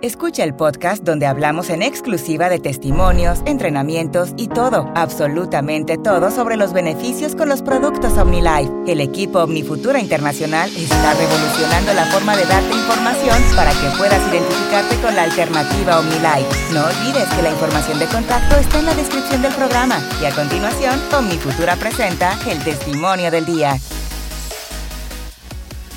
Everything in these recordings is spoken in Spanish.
Escucha el podcast donde hablamos en exclusiva de testimonios, entrenamientos y todo, absolutamente todo sobre los beneficios con los productos OmniLife. El equipo OmniFutura Internacional está revolucionando la forma de darte información para que puedas identificarte con la alternativa OmniLife. No olvides que la información de contacto está en la descripción del programa. Y a continuación, OmniFutura presenta el testimonio del día.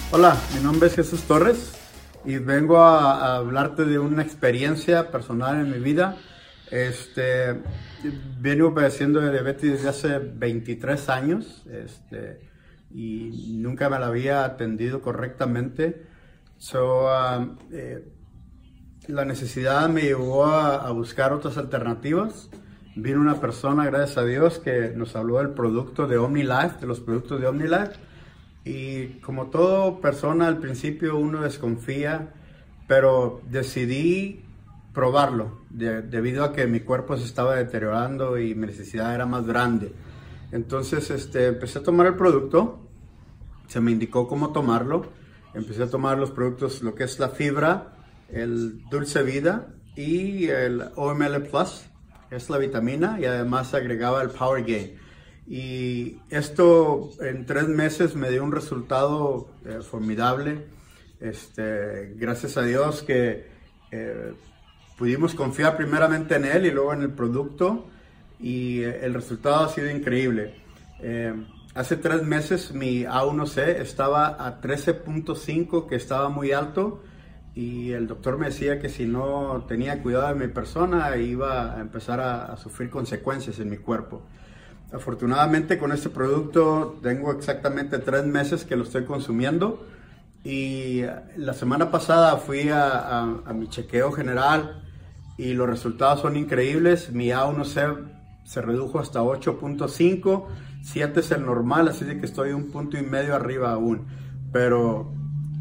Hola, mi nombre es Jesús Torres y vengo a, hablarte de una experiencia personal en mi vida. Este, vengo padeciendo de diabetes desde hace 23 años este, y nunca me la había atendido correctamente. So, um, eh, la necesidad me llevó a, a, buscar otras alternativas. Vino una persona, gracias a Dios, que nos habló del producto de OmniLife, de los productos de OmniLife y como todo persona al principio uno desconfía, pero decidí probarlo debido a que mi cuerpo se estaba deteriorando y mi necesidad era más grande. Entonces este, empecé a tomar el producto, se me indicó cómo tomarlo, empecé a tomar los productos, lo que es la fibra, el dulce vida y el OML Plus, es la vitamina y además agregaba el Power Gain. Y esto en tres meses me dio un resultado eh, formidable. Este, gracias a Dios que eh, pudimos confiar primeramente en él y luego en el producto y eh, el resultado ha sido increíble. hace tres meses mi A1C estaba a 13.5 que estaba muy alto y el doctor me decía que si no tenía cuidado de mi persona iba a empezar a sufrir consecuencias en mi cuerpo. Afortunadamente con este producto tengo exactamente tres meses que lo estoy consumiendo y la semana pasada fui a, mi chequeo general y los resultados son increíbles. Mi A1C se redujo hasta 8.5, 7 es el normal, así de que estoy un punto y medio arriba aún. Pero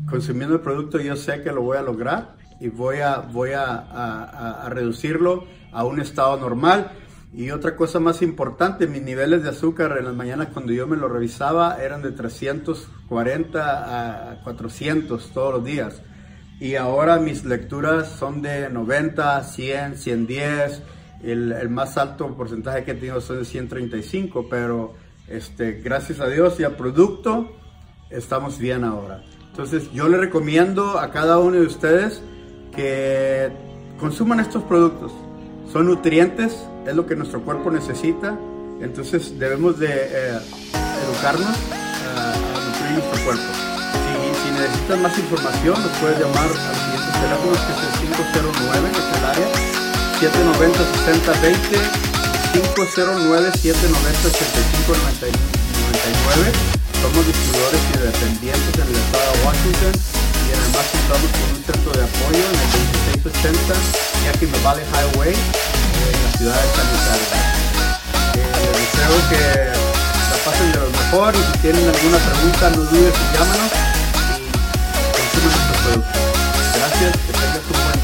consumiendo el producto yo sé que lo voy a lograr y voy a, voy a reducirlo a un estado normal y otra cosa más importante, mis niveles de azúcar en las mañanas cuando yo me lo revisaba eran de 340 a 400 todos los días. Y ahora mis lecturas son de 90, 100, 110. El, el más alto porcentaje que he tenido son de 135, pero este, gracias a Dios y al producto estamos bien ahora. Entonces yo le recomiendo a cada uno de ustedes que consuman estos productos. Son nutrientes, es lo que nuestro cuerpo necesita, entonces debemos de eh, educarnos a, nutrir nuestro cuerpo. Si, necesitas más información, nos puedes llamar al siguiente teléfono que es el 509, que es el área 790 6020 509 790 8599 Somos distribuidores y dependientes en el estado de Washington y además contamos con un centro de apoyo en el 180 Yakima Valley Highway en la ciudad de San Luis eh, deseo que la pasen de lo mejor y si tienen alguna pregunta no duden, llámanos y consumen nuestros productos. Gracias, que tengas un buen